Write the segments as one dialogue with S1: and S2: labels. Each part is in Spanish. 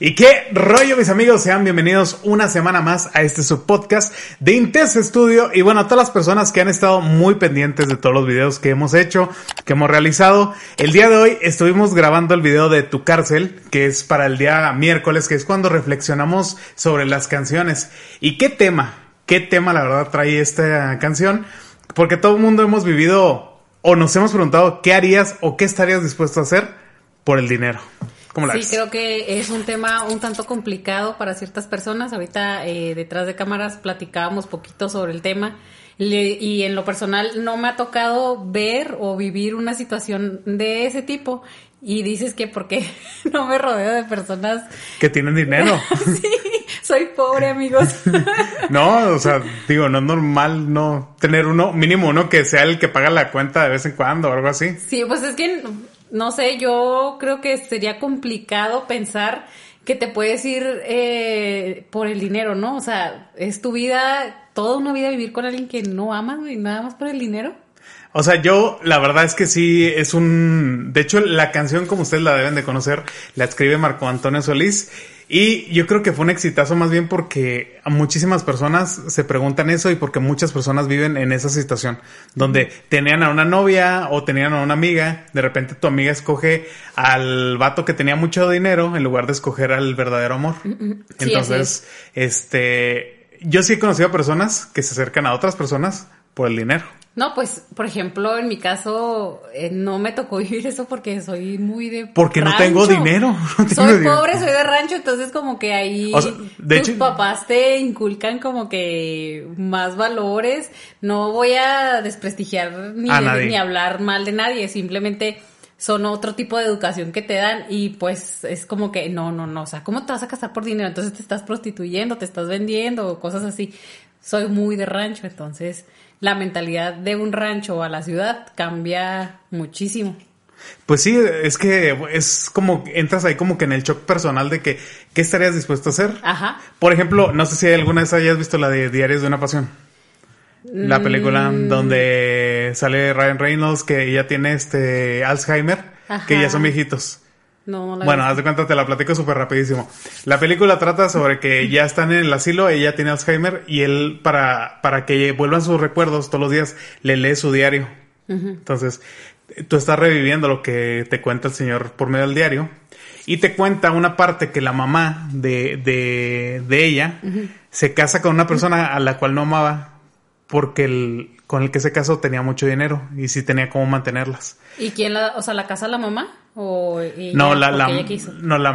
S1: Y qué rollo mis amigos, sean bienvenidos una semana más a este subpodcast de Intense Studio y bueno, a todas las personas que han estado muy pendientes de todos los videos que hemos hecho, que hemos realizado. El día de hoy estuvimos grabando el video de Tu cárcel, que es para el día miércoles, que es cuando reflexionamos sobre las canciones. ¿Y qué tema? ¿Qué tema la verdad trae esta canción? Porque todo el mundo hemos vivido o nos hemos preguntado qué harías o qué estarías dispuesto a hacer por el dinero
S2: sí, creo que es un tema un tanto complicado para ciertas personas. Ahorita eh, detrás de cámaras platicábamos poquito sobre el tema y en lo personal no me ha tocado ver o vivir una situación de ese tipo. Y dices que porque no me rodeo de personas
S1: que tienen dinero.
S2: sí, soy pobre, amigos.
S1: no, o sea, digo, no es normal no tener uno, mínimo uno que sea el que paga la cuenta de vez en cuando o algo así.
S2: Sí, pues es que no sé, yo creo que sería complicado pensar que te puedes ir eh, por el dinero, ¿no? O sea, es tu vida, toda una vida vivir con alguien que no amas y nada más por el dinero.
S1: O sea, yo la verdad es que sí es un... De hecho, la canción como ustedes la deben de conocer, la escribe Marco Antonio Solís y yo creo que fue un exitazo más bien porque a muchísimas personas se preguntan eso y porque muchas personas viven en esa situación donde tenían a una novia o tenían a una amiga, de repente tu amiga escoge al vato que tenía mucho dinero en lugar de escoger al verdadero amor. Entonces, este, yo sí he conocido a personas que se acercan a otras personas por el dinero.
S2: No, pues, por ejemplo, en mi caso, eh, no me tocó vivir eso porque soy muy de.
S1: Porque no tengo dinero.
S2: soy pobre, soy de rancho, entonces, como que ahí tus papás te inculcan como que más valores. No voy a desprestigiar ni, ni hablar mal de nadie, simplemente son otro tipo de educación que te dan y pues es como que no, no, no, o sea, ¿cómo te vas a casar por dinero? Entonces te estás prostituyendo, te estás vendiendo, cosas así. Soy muy de rancho, entonces la mentalidad de un rancho a la ciudad cambia muchísimo.
S1: Pues sí, es que es como entras ahí como que en el shock personal de que qué estarías dispuesto a hacer.
S2: Ajá.
S1: Por ejemplo, no sé si alguna vez hayas visto la de Diarios de una Pasión. La película mm. donde sale Ryan Reynolds que ella tiene este Alzheimer, que ya son viejitos.
S2: No,
S1: bueno, haz de cuenta, te la platico súper rapidísimo. La película trata sobre que ya están en el asilo, ella tiene Alzheimer y él, para, para que vuelvan sus recuerdos todos los días, le lee su diario. Entonces, tú estás reviviendo lo que te cuenta el señor por medio del diario y te cuenta una parte que la mamá de, de, de ella se casa con una persona a la cual no amaba porque el, con el que se casó tenía mucho dinero y sí tenía cómo mantenerlas.
S2: ¿Y quién la, o sea, la casa la mamá? ¿O
S1: no, la, ella quiso? No, la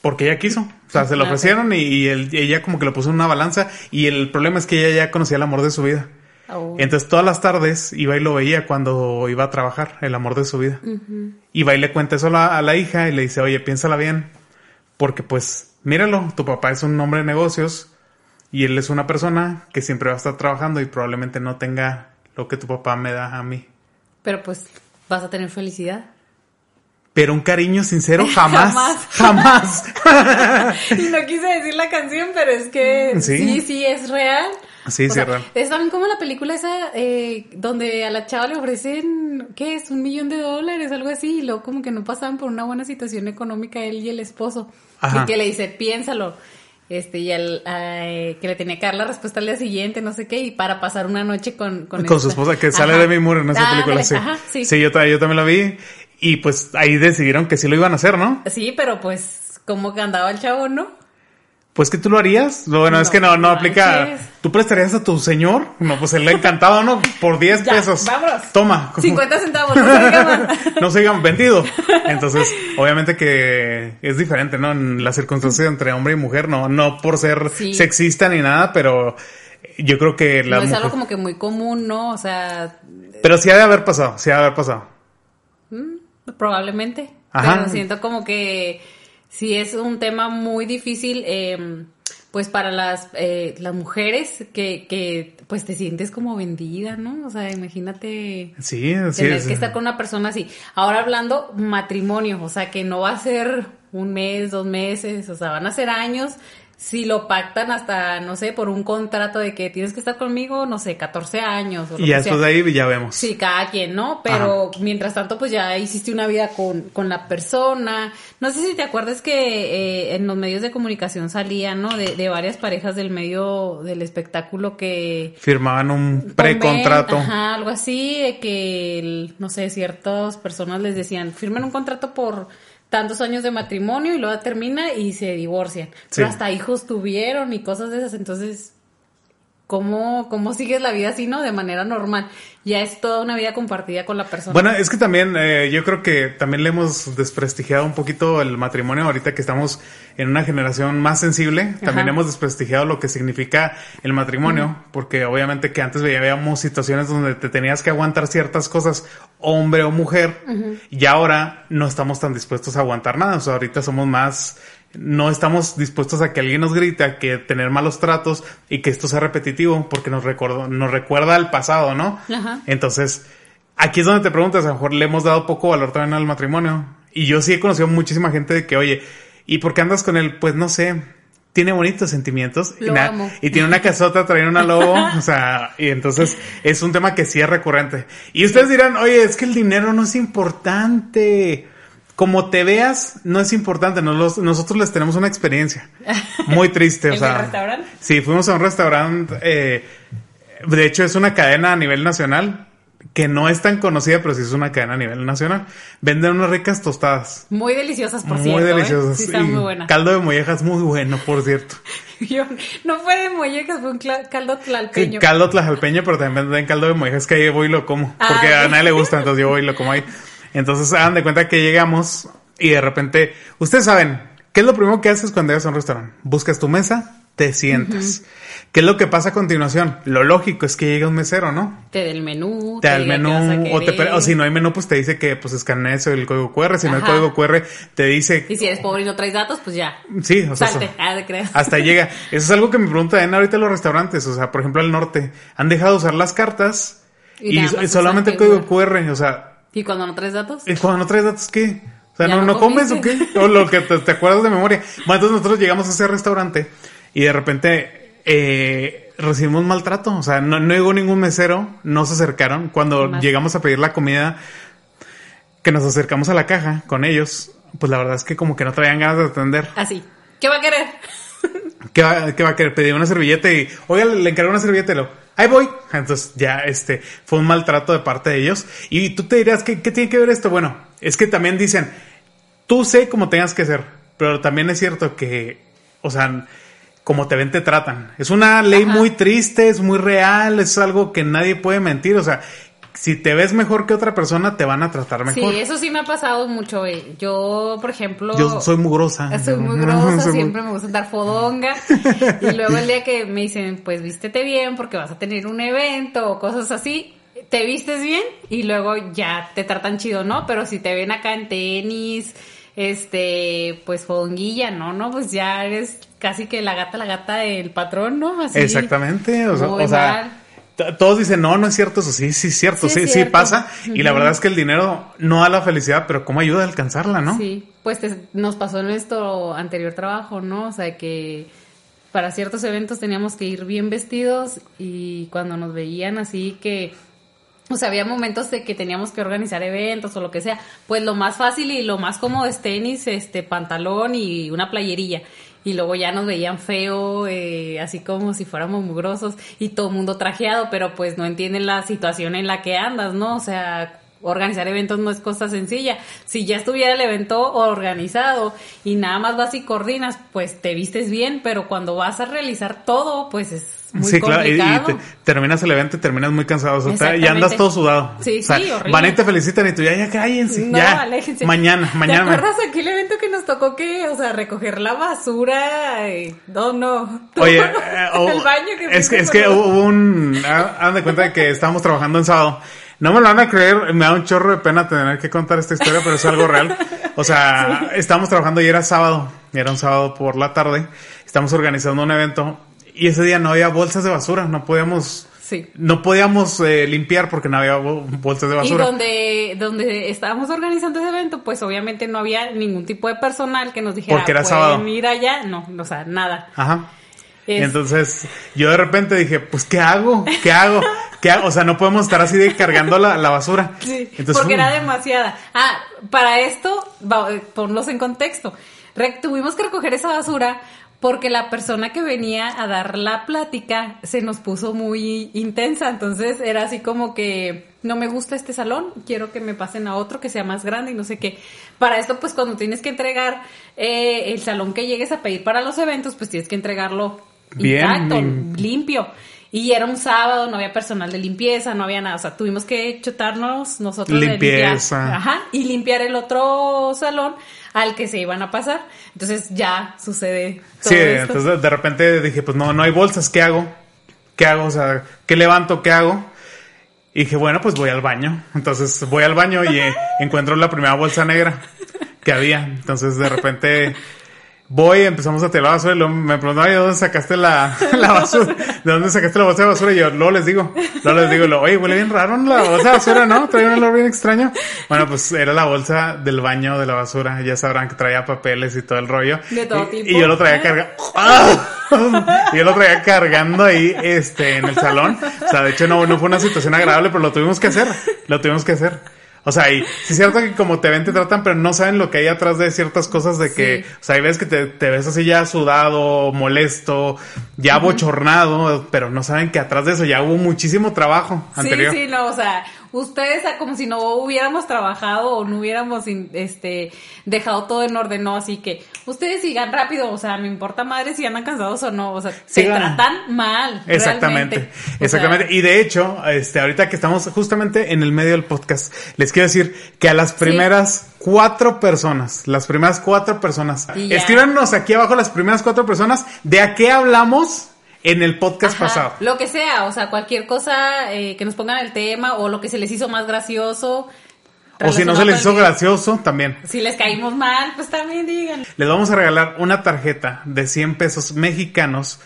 S1: porque ella quiso. O sea, se lo ah, ofrecieron y, ella como que lo puso en una balanza y el problema es que ella ya conocía el amor de su vida. Oh. Entonces todas las tardes iba y lo veía cuando iba a trabajar, el amor de su vida. Iba y le cuenta eso a la, hija y le dice, oye, piénsala bien, porque pues, míralo, tu papá es un hombre de negocios y él es una persona que siempre va a estar trabajando y probablemente no tenga lo que tu papá me da a mí.
S2: Pero pues vas a tener felicidad.
S1: Pero un cariño sincero jamás. jamás.
S2: no quise decir la canción, pero es que sí, sí, es real.
S1: Sí, sí, es real.
S2: Es también como la película esa eh, donde a la chava le ofrecen, ¿qué es? Un millón de dólares, algo así, y luego como que no pasaban por una buena situación económica él y el esposo. Y que le dice, piénsalo este y el que le tenía que dar la respuesta al día siguiente, no sé qué, y para pasar una noche con
S1: con, su esposa que sale de mi muro en esa película, sí. sí. sí. yo, yo también la vi y pues ahí decidieron que sí lo iban a hacer, ¿no?
S2: Sí, pero pues como que andaba el chavo, ¿no?
S1: Pues que tú lo harías. Bueno, es que no, no aplica. ¿Tú prestarías a tu señor? No, pues él le ha encantado, ¿no? Por 10 pesos.
S2: Vámonos.
S1: Toma.
S2: 50 centavos, no se digan.
S1: no se digan vendido. Entonces, obviamente que es diferente, ¿no? En la circunstancia entre hombre y mujer, no, no por ser sexista ni nada, pero yo creo que
S2: la. No es algo como que muy común, ¿no? O sea.
S1: Pero sí ha de haber pasado, sí ha de haber pasado.
S2: Mm, probablemente. Ajá. Pero siento como que sí es un tema muy difícil, em, pues para las, eh, las mujeres que, que pues te sientes como vendida, ¿no? O sea, imagínate
S1: sí,
S2: tener que estar con una persona así. Ahora hablando matrimonio, o sea, que no va a ser un mes, dos meses, o sea, van a ser años si lo pactan hasta, no sé, por un contrato de que tienes que estar conmigo, no sé, 14 años.
S1: O y ya de ahí ya vemos.
S2: Sí, cada quien, ¿no? Pero mientras tanto, pues ya hiciste una vida con, con la persona. No sé si te acuerdas que eh, en los medios de comunicación salían, ¿no? De, de varias parejas del medio del espectáculo que...
S1: Firmaban un precontrato.
S2: Ajá, algo así, de que, no sé, ciertas personas les decían, firmen un contrato por tantos años de matrimonio y luego termina y se divorcian. Pero hasta hijos tuvieron y cosas de esas. Entonces, ¿cómo, cómo sigues la vida así, no? De manera normal ya es toda una vida compartida con la persona.
S1: Bueno, es que también eh, yo creo que también le hemos desprestigiado un poquito el matrimonio ahorita que estamos en una generación más sensible. También hemos desprestigiado lo que significa el matrimonio, porque obviamente que antes veíamos situaciones donde te tenías que aguantar ciertas cosas, hombre o mujer, y ahora no estamos tan dispuestos a aguantar nada. O sea, ahorita somos más no estamos dispuestos a que alguien nos grite, a que tener malos tratos y que esto sea repetitivo porque nos, nos recuerda al pasado, ¿no? Ajá. Entonces, aquí es donde te preguntas, a lo mejor le hemos dado poco valor también al matrimonio. Y yo sí he conocido muchísima gente de que, oye, ¿y por qué andas con él? Pues no sé, tiene bonitos sentimientos y, y, tiene una casota, trae una lobo, o sea, y entonces es un tema que sí es recurrente. Y ustedes dirán, oye, es que el dinero no es importante como te veas, no es importante. nosotros les tenemos una experiencia muy triste. o sea, restaurante? Sí, fuimos a un restaurante. Eh, de hecho, es una cadena a nivel nacional que no es tan conocida, pero sí es una cadena a nivel nacional. Venden unas ricas tostadas.
S2: Muy deliciosas, por cierto. Muy ¿eh? deliciosas. Sí, están muy buenas.
S1: Caldo de mollejas muy bueno, por cierto.
S2: no fue de mollejas, fue un caldo tlalpeño.
S1: Caldo tlalpeño, pero también venden caldo de mollejas que ahí voy y lo como. Ah, porque a nadie le gusta, entonces yo voy y lo como ahí. Entonces, hagan de cuenta que llegamos y de repente, ustedes saben, ¿qué es lo primero que haces cuando llegas a un restaurante? Buscas tu mesa, te sientas. ¿Qué es lo que pasa a continuación? Lo lógico es que llega un mesero, ¿no?
S2: Te da el menú.
S1: Te da el menú. O, si no hay menú, pues te dice que pues escanees el código QR. Si no hay código QR, te dice...
S2: Y si eres pobre y no traes datos, pues ya.
S1: Sí, o sea... Salte.
S2: Ah, de creer.
S1: Hasta llega. Eso es algo que me preguntan ahorita los restaurantes. O sea, por ejemplo, al norte. Han dejado de usar las cartas y, y solamente el código QR. O sea,
S2: ¿Y cuando no traes datos?
S1: ¿Y cuando no traes datos qué? O sea, ¿no, no, comes o qué? O lo que te, acuerdas de memoria. Bueno, entonces nosotros llegamos a ese restaurante y de repente eh, recibimos maltrato. O sea, no, no llegó ningún mesero, no se acercaron. Cuando llegamos a pedir la comida, que nos acercamos a la caja con ellos, pues la verdad es que como que no traían ganas de atender.
S2: Así. ¿Qué va a querer?
S1: ¿Qué va, qué va a querer? Pedir una servilleta y, oiga, le encargo una servilleta y lo ahí voy. Entonces ya este fue un maltrato de parte de ellos. Y tú te dirás, ¿qué, tiene que ver esto? Bueno, es que también dicen, tú sé cómo tengas que ser, pero también es cierto que, o sea, como te ven, te tratan. Es una ley muy triste, es muy real, es algo que nadie puede mentir. O sea, si te ves mejor que otra persona, te van a tratar mejor.
S2: Sí, eso sí me ha pasado mucho. Yo, por ejemplo...
S1: Yo soy mugrosa.
S2: Soy muy grosa, siempre me gusta andar fodonga. y luego el día que me dicen, pues vístete bien porque vas a tener un evento o cosas así, te vistes bien y luego ya te tratan chido, ¿no? Pero si te ven acá en tenis, este, pues fodonguilla, ¿no? No, pues ya eres casi que la gata, la gata del patrón, ¿no?
S1: Así, Exactamente, o sea todos dicen, no, no es cierto eso, sí, sí es cierto, sí, sí, pasa. Y la verdad es que el dinero no da la felicidad, pero ¿cómo ayuda a alcanzarla, no?
S2: Sí, pues nos pasó en nuestro anterior trabajo, ¿no? O sea, que para ciertos eventos teníamos que ir bien vestidos y cuando nos veían así que... O sea, había momentos de que teníamos que organizar eventos o lo que sea. Pues lo más fácil y lo más cómodo es tenis, este, pantalón y una playerilla y luego ya nos veían feo, eh, así como si fuéramos mugrosos y todo el mundo trajeado, pero pues no entienden la situación en la que andas, ¿no? O sea, organizar eventos no es cosa sencilla. Si ya estuviera el evento organizado y nada más vas y coordinas, pues te vistes bien, pero cuando vas a realizar todo, pues es muy sí, claro, y,
S1: terminas el evento y terminas muy cansado, o sea, y andas todo sudado.
S2: Sí, sí, horrible.
S1: Van y te felicitan y tú ya, ya cállense, no, ya, mañana, mañana.
S2: ¿Te acuerdas aquel evento que nos tocó que, o sea, recoger la basura? Y, no, no.
S1: Oye, eh, el baño que es que, es que hubo un, hagan de cuenta de que estábamos trabajando en sábado. No me lo van a creer, me da un chorro de pena tener que contar esta historia, pero es algo real. O sea, estábamos trabajando y era sábado, y era un sábado por la tarde, estamos organizando un evento y ese día no había bolsas de basura, no podíamos
S2: Sí.
S1: No podíamos eh, limpiar porque no había bolsas de basura.
S2: Y donde, donde estábamos organizando ese evento, pues obviamente no había ningún tipo de personal que nos dijera,
S1: porque era
S2: ¿pueden
S1: sábado.
S2: ir allá? No, o sea, nada.
S1: Ajá. Entonces, yo de repente dije, pues, ¿qué hago? ¿Qué hago? ¿Qué hago? O sea, no podemos estar así de cargando la, la basura.
S2: Sí, porque era demasiada. Ah, para esto, ponlos en contexto. tuvimos que recoger esa basura porque la persona que venía a dar la plática se nos puso muy intensa, entonces era así como que no me gusta este salón, quiero que me pasen a otro que sea más grande y no sé qué. Para esto, pues cuando tienes que entregar eh, el salón que llegues a pedir para los eventos, pues tienes que entregarlo intacto, limpio. Y era un sábado, no había personal de limpieza, no había nada. O sea, tuvimos que chutarnos nosotros
S1: limpieza.
S2: De limpiar, ajá, y limpiar el otro salón al que se iban a pasar. Entonces ya sucede
S1: todo Sí, entonces de repente dije, pues no, no hay bolsas, ¿qué hago? ¿Qué hago? O sea, ¿qué levanto? ¿Qué hago? Y dije, bueno, pues voy al baño. Entonces voy al baño y eh, encuentro la primera bolsa negra que había. Entonces de repente voy, empezamos a tirar la basura y luego me preguntaron, ¿de dónde sacaste la, la, basura? ¿De dónde sacaste la bolsa de basura? Y yo luego les digo, luego les digo, oye, huele bien raro la bolsa de basura, ¿no? Trae un olor bien extraño. Bueno, pues era la bolsa del baño de la basura. Ya sabrán que traía papeles y todo el rollo.
S2: De todo
S1: y,
S2: tipo.
S1: Y yo lo traía cargando. y yo lo traía cargando ahí, este, en el salón. O sea, de hecho no, no fue una situación agradable, pero lo tuvimos que hacer. Lo tuvimos que hacer. O sea, y sí es cierto que como te ven, te tratan, pero no saben lo que hay atrás de ciertas cosas de que, o sea, hay veces que te, ves así ya sudado, molesto, ya bochornado, pero no saben que atrás de eso ya hubo muchísimo trabajo anterior.
S2: Sí, sí, no, o sea, ustedes como si no hubiéramos trabajado o no hubiéramos este dejado todo en orden, no, así que ustedes sigan rápido, o sea, me importa madre si andan cansados o no, o sea, se tratan mal.
S1: Exactamente, exactamente. y de hecho, este, ahorita que estamos justamente en el medio del podcast, les quiero decir que a las primeras cuatro personas, las primeras cuatro personas, escríbanos aquí abajo las primeras cuatro personas de a qué hablamos en el podcast pasado.
S2: Lo que sea, o sea, cualquier cosa eh, que nos pongan el tema o lo que se les hizo más gracioso.
S1: O si no se les hizo gracioso, también.
S2: Si les caímos mal, pues también digan.
S1: Les vamos a regalar una tarjeta de 100 pesos mexicanos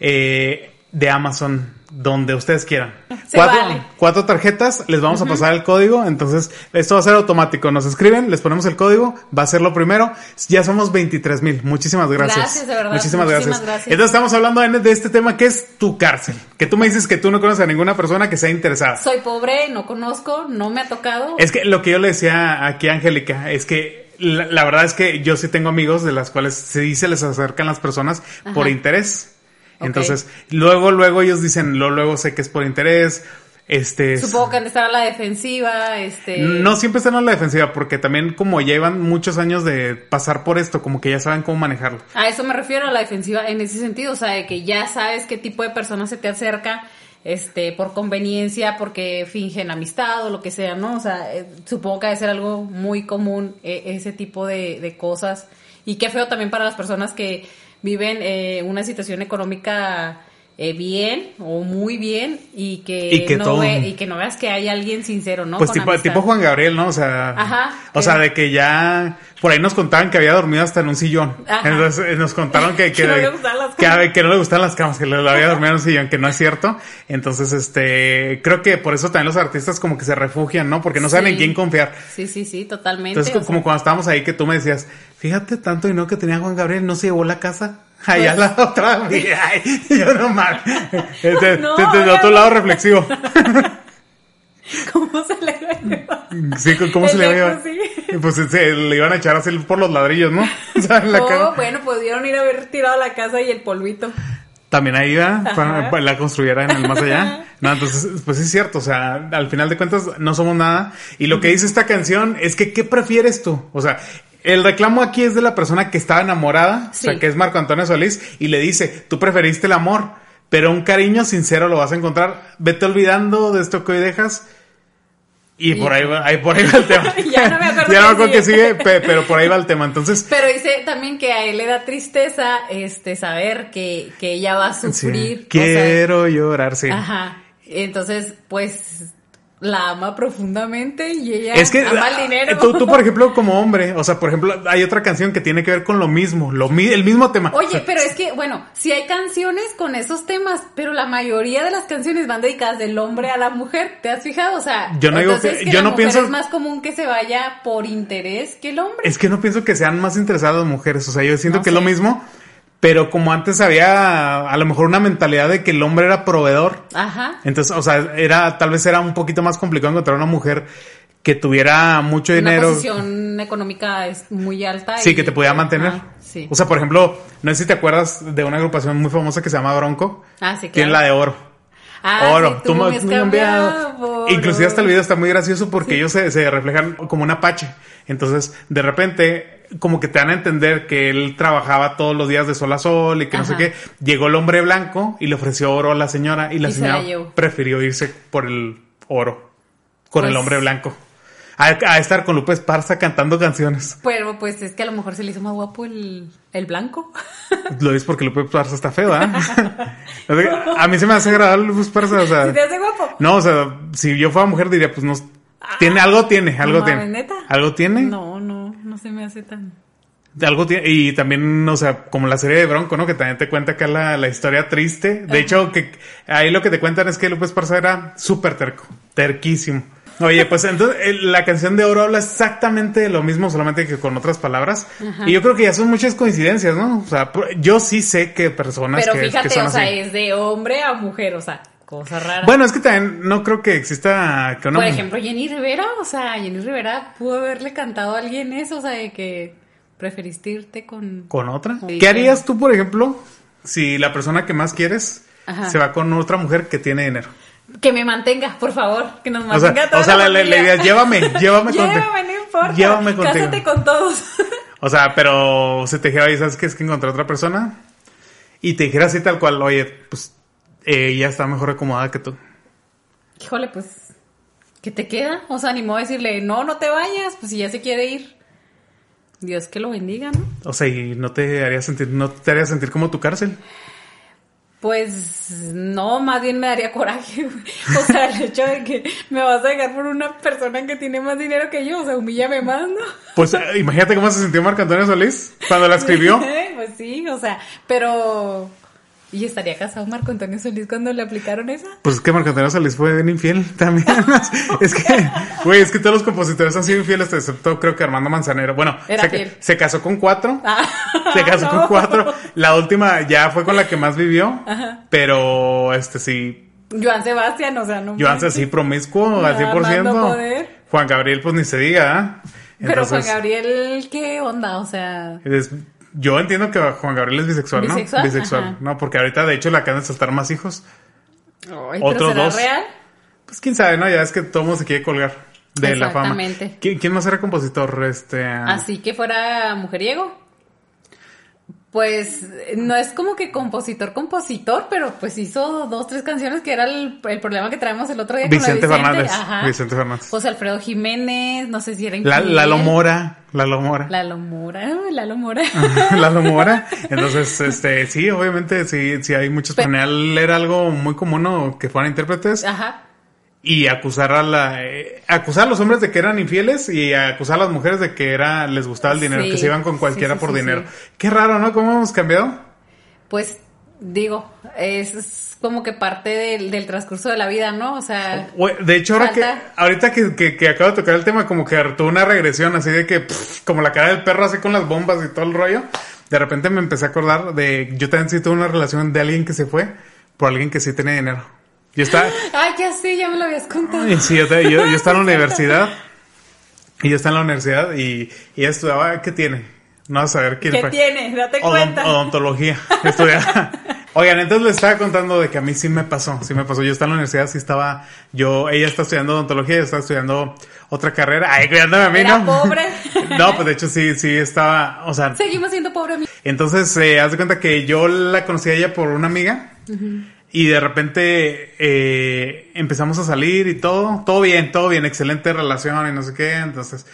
S1: eh, de Amazon donde ustedes quieran. cuatro, cuatro tarjetas, les vamos a pasar el código, entonces esto va a ser automático. Nos escriben, les ponemos el código, va a ser lo primero. Ya somos 23 mil. Muchísimas gracias.
S2: Gracias, de verdad.
S1: Muchísimas, gracias. Entonces estamos hablando de este tema que es tu cárcel. Que tú me dices que tú no conoces a ninguna persona que sea interesada.
S2: Soy pobre, no conozco, no me ha tocado.
S1: Es que lo que yo le decía aquí a Angélica es que la, verdad es que yo sí tengo amigos de las cuales sí se les acercan las personas por interés. Entonces, luego, luego ellos dicen, lo, luego sé que es por interés. Este,
S2: Supongo que han de estar a la defensiva, este...
S1: No siempre están a la defensiva, porque también como llevan muchos años de pasar por esto, como que ya saben cómo manejarlo.
S2: A eso me refiero a la defensiva en ese sentido, o sea, de que ya sabes qué tipo de persona se te acerca, este, por conveniencia, porque fingen amistad o lo que sea, ¿no? O sea, eh, supongo que debe ser algo muy común eh, ese tipo de, de cosas. Y qué feo también para las personas que viven eh, una situación económica eh, bien o muy bien y que, no y que no veas que hay alguien sincero, ¿no?
S1: Pues tipo, tipo, Juan Gabriel, ¿no? O sea,
S2: Ajá,
S1: o sea, de que ya por ahí nos contaban que había dormido hasta en un sillón. Entonces eh, nos contaron que, que,
S2: no le
S1: que, no le gustan las camas, que le, había dormido en un sillón, que no es cierto. Entonces, este, creo que por eso también los artistas como que se refugian, ¿no? Porque no saben en quién confiar.
S2: Sí, sí, sí, totalmente.
S1: Entonces, como cuando estábamos ahí que tú me decías, fíjate tanto y no que tenía Juan Gabriel, no se llevó la casa. Allá pues, la otra, ay, yo no mal. Te, no, te, otro lado reflexivo.
S2: ¿Cómo se le iba
S1: a Sí, ¿cómo se le iba a Pues se, le iban a echar así por los ladrillos, ¿no?
S2: O sea, en la oh, bueno, pudieron ir a haber tirado la casa y el polvito.
S1: También ahí va, para, la construyera en el más allá. No, entonces, pues es cierto, o sea, al final de cuentas no somos nada. Y lo que dice esta canción es que, ¿qué prefieres tú? O sea, el reclamo aquí es de la persona que estaba enamorada, o sea, que es Marco Antonio Solís, y le dice, tú preferiste el amor, pero un cariño sincero lo vas a encontrar. Vete olvidando de esto que hoy dejas. Y, por ahí va, ahí por ahí va el tema.
S2: ya no me acuerdo.
S1: ya no me acuerdo que sigue, pero por ahí va el tema. Entonces.
S2: Pero dice también que a él le da tristeza este saber que, que ella va a sufrir.
S1: Quiero llorar, sí.
S2: Ajá. Entonces, pues la ama profundamente y ella es que, ama el dinero.
S1: Tú, por ejemplo, como hombre, o sea, por ejemplo, hay otra canción que tiene que ver con lo mismo, lo el mismo tema.
S2: Oye, pero es que, bueno, sí hay canciones con esos temas, pero la mayoría de las canciones van dedicadas del hombre a la mujer. ¿Te has fijado? O sea,
S1: yo no digo que, yo no pienso
S2: es más común que se vaya por interés que el hombre.
S1: Es que no pienso que sean más interesadas mujeres, o sea, yo siento que es lo mismo pero como antes había a lo mejor una mentalidad de que el hombre era proveedor. Ajá. Entonces, o sea, era, tal vez era un poquito más complicado encontrar una mujer que tuviera mucho dinero. Una
S2: posición económica es muy alta.
S1: Sí, que te podía mantener. sí. O sea, por ejemplo, no sé si te acuerdas de una agrupación muy famosa que se llama Bronco. Ah, sí, claro. Que es la de oro.
S2: Ah, oro. tú, me has cambiado.
S1: Inclusive hasta el video está muy gracioso porque ellos se, se reflejan como un apache. Entonces, de repente, como que te dan a entender que él trabajaba todos los días de sol a sol y que no sé qué. Llegó el hombre blanco y le ofreció oro a la señora y la señora prefirió irse por el oro con el pues hombre blanco. A, estar con Lupe Esparza cantando canciones.
S2: Pero pues es que a lo mejor se le hizo más guapo el, el blanco.
S1: Lo dices porque Lupe Esparza está feo, ¿ah? a mí se me hace agradable Lupe Esparza, o sea.
S2: ¿Si te hace guapo?
S1: No, o sea, si yo fuera mujer diría, pues no. tiene, algo tiene, algo tiene.
S2: ¿neta?
S1: ¿Algo tiene?
S2: No, no no se me hace tan...
S1: Algo y también, o sea, como la serie de Bronco, ¿no? Que también te cuenta acá la, la historia triste. De hecho, que ahí lo que te cuentan es que López Parza era súper terco, terquísimo. Oye, pues entonces la canción de Oro habla exactamente lo mismo, solamente que con otras palabras. Y yo creo que ya son muchas coincidencias, ¿no? O sea, yo sí sé que personas
S2: Pero fíjate, o sea, es de hombre a mujer, o sea, cosa rara.
S1: Bueno, es que también no creo que exista... Que
S2: Por ejemplo, Jenny Rivera, o sea, Jenny Rivera pudo haberle cantado a alguien eso, o sea, de que preferiste irte con...
S1: ¿Con otra? ¿Qué harías tú, por ejemplo, si la persona que más quieres se va con otra mujer que tiene dinero?
S2: Que me mantenga, por favor, que nos mantenga
S1: o sea, O sea, la, idea llévame, llévame contigo.
S2: Llévame, no importa. Llévame contigo. Cásate con todos.
S1: o sea, pero se te dijera, ¿sabes qué? Es que encontré otra persona y te dijera así tal cual, oye, pues ella está mejor acomodada que tú.
S2: Híjole, pues, ¿qué te queda? O sea, animó a decirle, no, no te vayas, pues si ya se quiere ir. Dios que lo bendiga, ¿no?
S1: O sea, y no te haría sentir, no te haría sentir como tu cárcel.
S2: Pues no, más bien me daría coraje. O sea, el hecho de que me vas a dejar por una persona que tiene más dinero que yo, o sea, humíllame más, ¿no?
S1: Pues eh, imagínate cómo se sintió Marco Antonio Solís cuando la escribió.
S2: pues sí, o sea, pero ¿Y estaría casado Marco Antonio Solís cuando le aplicaron esa?
S1: Pues es que Marco Antonio Solís fue bien infiel también. es que, güey, es que todos los compositores han sido infieles, excepto creo que Armando Manzanero. Bueno, se, casó con cuatro. Ah, se casó con cuatro. La última ya fue con la que más vivió. Pero, este sí.
S2: Joan Sebastián, o sea, no.
S1: Joan sí, promiscuo al 100%. Juan Gabriel, pues ni se diga, ¿ah?
S2: Pero Juan Gabriel, ¿qué onda? O sea.
S1: Yo entiendo que Juan Gabriel es bisexual, ¿no? Bisexual. No, porque ahorita de hecho le acaban de saltar más hijos.
S2: Otros dos. real?
S1: Pues quién sabe, ¿no? Ya es que todo mundo se quiere colgar de la fama. ¿Quién, ¿Quién más era compositor? Este.
S2: Así que fuera mujeriego. Pues no es como que compositor, compositor, pero pues hizo dos, tres canciones que era el, problema que traemos el otro día
S1: Vicente, con Vicente Fernández. Ajá. Vicente Fernández.
S2: José Alfredo Jiménez, no sé si era
S1: La, Lalo Mora. Lalo Mora.
S2: Lalo Mora, Lalo Mora.
S1: Lalo Mora. Entonces, este, sí, obviamente, sí, sí hay muchos. Pero, era algo muy común, ¿no? Que fueran intérpretes. Ajá y acusar a la eh, acusar a los hombres de que eran infieles y acusar a las mujeres de que era les gustaba el dinero, que se iban con cualquiera por dinero. Qué raro, ¿no? ¿Cómo hemos cambiado?
S2: Pues digo, es, como que parte del, transcurso de la vida, ¿no? O sea,
S1: de hecho ahora que ahorita que, que, acabo de tocar el tema como que tuvo una regresión así de que como la cara del perro así con las bombas y todo el rollo. De repente me empecé a acordar de yo también sí tuve una relación de alguien que se fue por alguien que sí tenía dinero. Yo estaba...
S2: Ay, ya sí, ya me lo habías contado.
S1: Sí, yo, yo, estaba en la universidad. Y yo estaba en la universidad y, y estudiaba, ¿qué tiene? No vas a saber
S2: quién ¿Qué tiene? Date cuenta.
S1: Odontología. Estudiaba. Oigan, entonces les estaba contando de que a mí sí me pasó, sí me pasó. Yo estaba en la universidad, sí estaba, yo, ella está estudiando odontología, yo estaba estudiando otra carrera. Ay, cuidándome a mí,
S2: ¿no? pobre.
S1: no, pues de hecho sí, sí estaba, o sea.
S2: Seguimos siendo pobre.
S1: Entonces, eh, haz de cuenta que yo la conocí a ella por una amiga. Y de repente eh, empezamos a salir y todo, todo bien, todo bien, excelente relación y no sé qué. Entonces,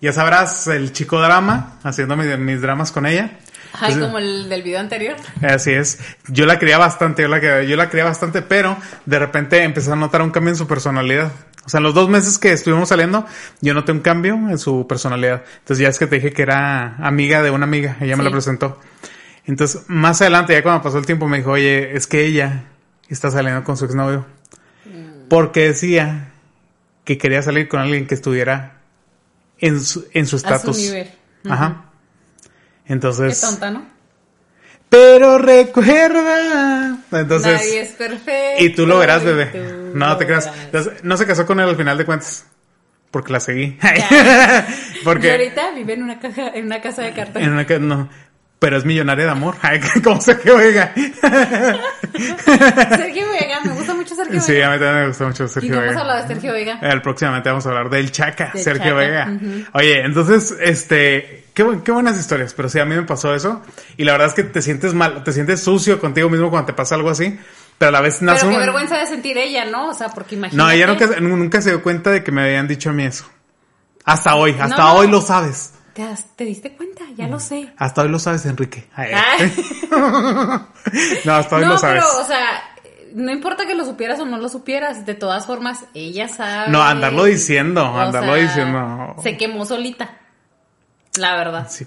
S1: ya sabrás, el chico drama, haciendo mis, dramas con ella.
S2: Ay, como el del video anterior.
S1: Así es. Yo la quería bastante, yo la, yo la quería bastante, pero de repente empecé a notar un cambio en su personalidad. O sea, en los dos meses que estuvimos saliendo, yo noté un cambio en su personalidad. Entonces ya es que te dije que era amiga de una amiga, ella me la presentó. Entonces, más adelante, ya cuando pasó el tiempo, me dijo, oye, es que ella está saliendo con su exnovio. Mm. Porque decía que quería salir con alguien que estuviera en su en su estatus. nivel. Ajá. Entonces.
S2: Qué tonta, ¿no?
S1: Pero recuerda. Entonces.
S2: Nadie es perfecto.
S1: Y tú lo verás, bebé. No te creas. no se casó con él al final de cuentas. Porque la seguí.
S2: porque. Y ahorita vive en una caja, en una casa de cartón. En una
S1: no pero es millonaria de amor. Como Sergio Vega.
S2: Sergio Vega, me gusta mucho Sergio Vega. Sí,
S1: a mí también me gusta mucho Sergio Vega.
S2: ¿Y vamos a hablar de Sergio Vega?
S1: El próximamente vamos a hablar del Chaca, Sergio Vega. Oye, entonces, este, qué, qué buenas historias, pero sí, a mí me pasó eso. Y la verdad es que te sientes mal, te sientes sucio contigo mismo cuando te pasa algo así. Pero a la vez
S2: nace Pero qué vergüenza de sentir ella, ¿no? O sea, porque imagínate.
S1: No, ella nunca, nunca se dio cuenta de que me habían dicho a mí eso. Hasta hoy, hasta hoy lo sabes.
S2: ¿Te, diste cuenta? Ya lo sé.
S1: Hasta hoy lo sabes, Enrique. no, hasta hoy lo sabes.
S2: Pero, o sea, no importa que lo supieras o no lo supieras, de todas formas, ella sabe.
S1: No, andarlo diciendo, andarlo diciendo.
S2: Se quemó solita. La verdad. Sí.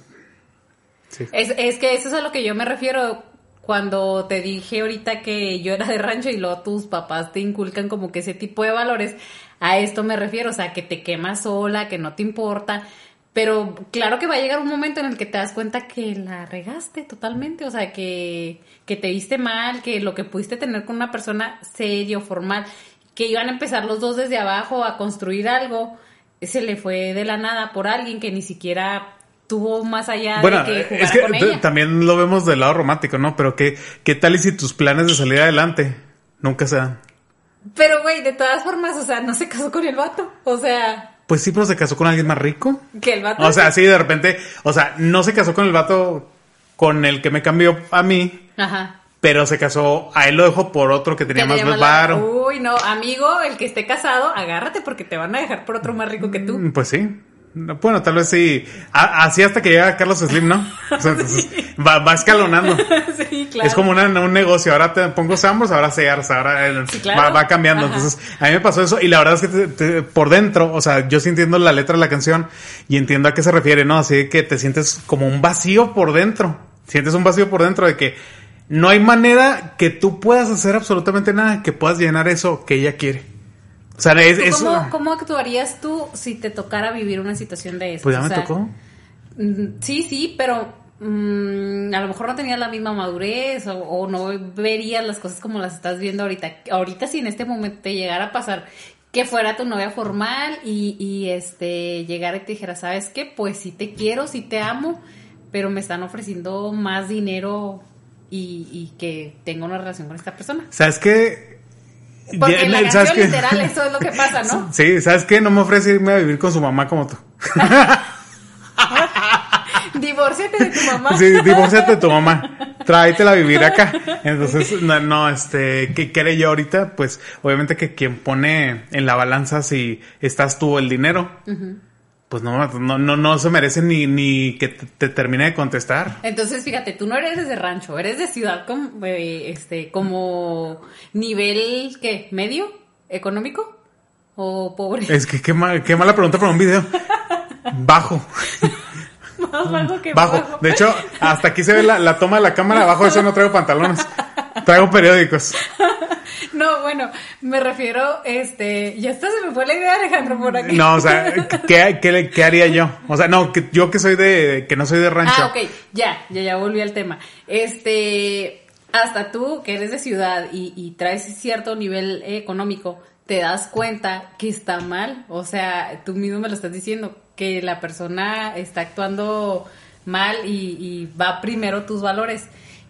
S2: sí. Es, es que eso es a lo que yo me refiero cuando te dije ahorita que yo era de rancho y luego tus papás te inculcan como que ese tipo de valores. A esto me refiero, o sea, que te quemas sola, que no te importa. Pero claro que va a llegar un momento en el que te das cuenta que la regaste totalmente, o sea, que, que te viste mal, que lo que pudiste tener con una persona serio, formal, que iban a empezar los dos desde abajo a construir algo, se le fue de la nada por alguien que ni siquiera tuvo más allá de que jugar es que
S1: también lo vemos del lado romántico, ¿no? Pero qué, qué tal y si tus planes de salir adelante nunca se dan.
S2: Pero güey, de todas formas, o sea, no se casó con el vato, o sea,
S1: pues sí, pero se casó con alguien más rico.
S2: Que el vato.
S1: O sea, sí, de repente, o sea, no se casó con el vato con el que me cambió a mí. Ajá. Pero se casó, a él lo dejó por otro que tenía más
S2: varo. Uy, no, amigo, el que esté casado, agárrate porque te van a dejar por otro más rico que tú.
S1: Mm, pues sí. Bueno, tal vez sí. Así hasta que llega Carlos Slim, ¿no? O sea, entonces va, escalonando. sí, claro. Es como un negocio. Ahora te pongo Sambos, ahora Sears, ahora va, cambiando. Entonces, a mí me pasó eso. Y la verdad es que por dentro, o sea, yo sí entiendo la letra de la canción y entiendo a qué se refiere, ¿no? Así que te sientes como un vacío por dentro. Sientes un vacío por dentro de que no hay manera que tú puedas hacer absolutamente nada que puedas llenar eso que ella quiere. O sea, es,
S2: ¿Cómo, actuarías tú si te tocara vivir una situación de eso?
S1: Pues ya me tocó.
S2: Mm, sí, sí, pero mm, a lo mejor no tenías la misma madurez o, no verías las cosas como las estás viendo ahorita. Ahorita si en este momento te llegara a pasar que fuera tu novia formal y, y este llegara y te dijera, ¿sabes qué? Pues sí te quiero, sí te amo, pero me están ofreciendo más dinero y, y que tengo una relación con esta persona.
S1: ¿Sabes qué?
S2: Porque en la canción literal eso es lo que pasa, ¿no?
S1: Sí, ¿sabes qué? No me ofrece irme a vivir con su mamá como tú.
S2: Divórciate de tu mamá.
S1: Sí, divórciate de tu mamá. Tráetela a vivir acá. Entonces, no, este, ¿qué quiere yo ahorita? Pues, obviamente que quien pone en la balanza si estás tú el dinero pues no, no, no, no se merece ni, ni que te, termine de contestar.
S2: Entonces, fíjate, tú no eres de rancho, eres de ciudad como, este, como nivel, ¿qué? ¿Medio? ¿Económico? ¿O pobre?
S1: Es que qué, qué mala pregunta para un video. bajo.
S2: Más bajo que bajo.
S1: De hecho, hasta aquí se ve la, la toma de la cámara, abajo de eso no traigo pantalones. Traigo periódicos.
S2: No, bueno, me refiero, este, ya está, se me fue la idea, Alejandro, por aquí.
S1: No, o sea, ¿qué, qué, qué haría yo? O sea, no, que yo que soy de, que no soy de rancho.
S2: Ah, ok, ya, ya, ya volví al tema. Este, hasta tú, que eres de ciudad y, y traes cierto nivel económico, te das cuenta que está mal. O sea, tú mismo me lo estás diciendo, que la persona está actuando mal y, y va primero tus valores.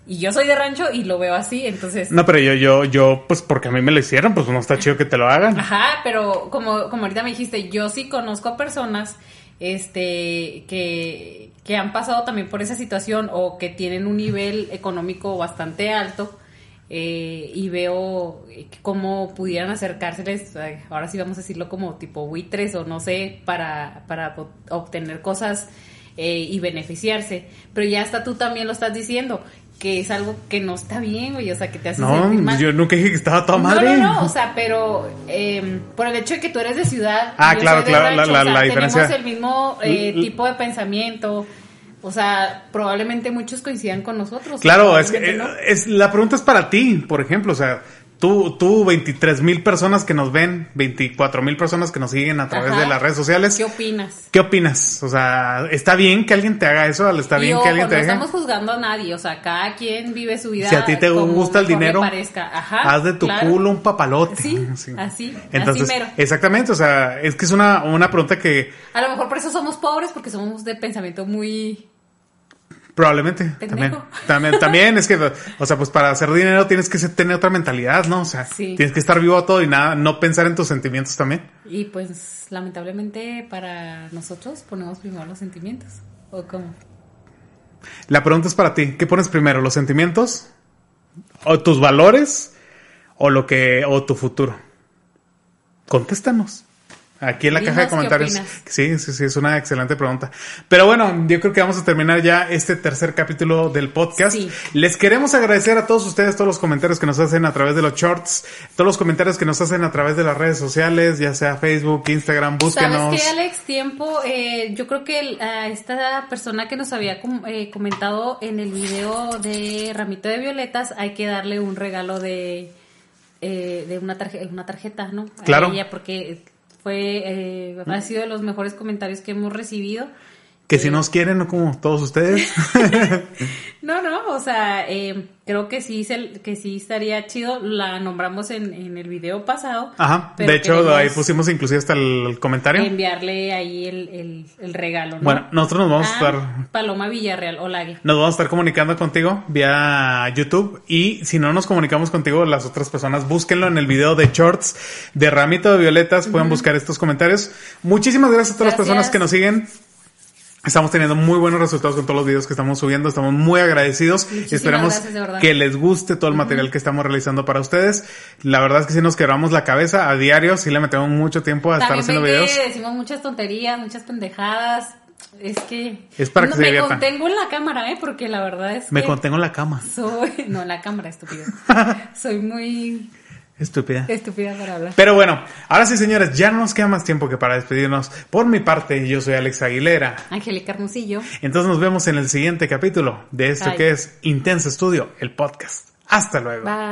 S2: Y yo soy de rancho y lo veo así, entonces...
S1: No, pero yo, yo, yo, pues porque a mí me lo hicieron, pues no está chido que te lo hagan.
S2: Ajá, pero como, como ahorita me dijiste, yo sí conozco personas, este, que, que han pasado también por esa situación o que tienen un nivel económico bastante alto. Eh, y veo cómo pudieran acercárseles, ahora sí vamos a decirlo como tipo buitres o no sé, para, para obtener cosas eh, y beneficiarse. Pero ya hasta tú también lo estás diciendo, que es algo que no está bien, güey, o sea, que te hace
S1: no,
S2: sentir mal.
S1: yo nunca dije que estaba toda madre.
S2: No, no, no, o sea, pero eh, por el hecho de que tú eres de ciudad.
S1: Ah, claro, claro, la, la, la, diferencia.
S2: Tenemos el mismo eh, tipo de pensamiento. O sea, probablemente muchos coincidan con nosotros.
S1: Claro, es, que, es, la pregunta es para ti, por ejemplo, o sea, Tú, tú, 23 mil personas que nos ven, 24 mil personas que nos siguen a través de las redes sociales.
S2: ¿Qué opinas?
S1: ¿Qué opinas? O sea, ¿está bien que alguien te haga eso? ¿Está bien que alguien te haga?
S2: No estamos juzgando a nadie, o sea, cada quien vive su vida.
S1: Si a ti te gusta el dinero,
S2: Ajá,
S1: haz de tu culo un papalote.
S2: Sí, así,
S1: Entonces,
S2: así mero.
S1: Exactamente, o sea, es que es una, una pregunta que...
S2: A lo mejor por eso somos pobres, porque somos de pensamiento muy
S1: Probablemente. También, también, también es que, o sea, pues para hacer dinero tienes que tener otra mentalidad, ¿no? O sea, tienes que estar vivo a todo y nada, no pensar en tus sentimientos también.
S2: Y pues, lamentablemente para nosotros ponemos primero los sentimientos. ¿O cómo?
S1: La pregunta es para ti. ¿Qué pones primero? ¿Los sentimientos? ¿O tus valores? ¿O lo que, o tu futuro? Contéstanos. Aquí en la caja de comentarios. Sí, sí, sí, es una excelente pregunta. Pero bueno, yo creo que vamos a terminar ya este tercer capítulo del podcast. Les queremos agradecer a todos ustedes todos los comentarios que nos hacen a través de los shorts, todos los comentarios que nos hacen a través de las redes sociales, ya sea Facebook, Instagram, búsquenos.
S2: ¿Sabes qué, Alex? Tiempo, eh, yo creo que a esta persona que nos había eh, comentado en el video de Ramito de Violetas, hay que darle un regalo de, eh, de una, tarjeta, una tarjeta, ¿no?
S1: Claro.
S2: ella porque fue, eh, ha sido de los mejores comentarios que hemos recibido.
S1: Que si nos quieren, no como todos ustedes.
S2: no, no, o sea, eh, creo que sí, que sí estaría chido. La nombramos en, en el video pasado.
S1: Ajá, de hecho, ahí pusimos inclusive hasta el comentario.
S2: Enviarle ahí el, el, regalo. ¿no?
S1: Bueno, nosotros nos vamos a estar...
S2: Paloma Villarreal, hola.
S1: Nos vamos a estar comunicando contigo vía YouTube y si no nos comunicamos contigo, las otras personas, búsquenlo en el video de Shorts de Ramito de Violetas, pueden buscar estos comentarios. Muchísimas gracias a todas las personas que nos siguen. Estamos teniendo muy buenos resultados con todos los videos que estamos subiendo. Estamos muy agradecidos. y Esperamos que les guste todo el material que estamos realizando para ustedes. La verdad es que si nos quebramos la cabeza a diario. Sí le metemos mucho tiempo a estar haciendo videos.
S2: decimos muchas tonterías, muchas pendejadas. Es que...
S1: Es para que se
S2: Me contengo en la cámara, ¿eh? Porque la verdad es
S1: Me contengo en la cama.
S2: Soy... No, en la cámara, estúpido. soy muy
S1: Estúpida.
S2: Estúpida para hablar.
S1: Pero bueno, ahora sí, señores, ya no nos queda más tiempo que para despedirnos. Por mi parte, yo soy Alex Aguilera.
S2: Angélica Hermosillo.
S1: Entonces nos vemos en el siguiente capítulo de esto que es Intenso Estudio, el podcast. Hasta luego.
S2: Bye.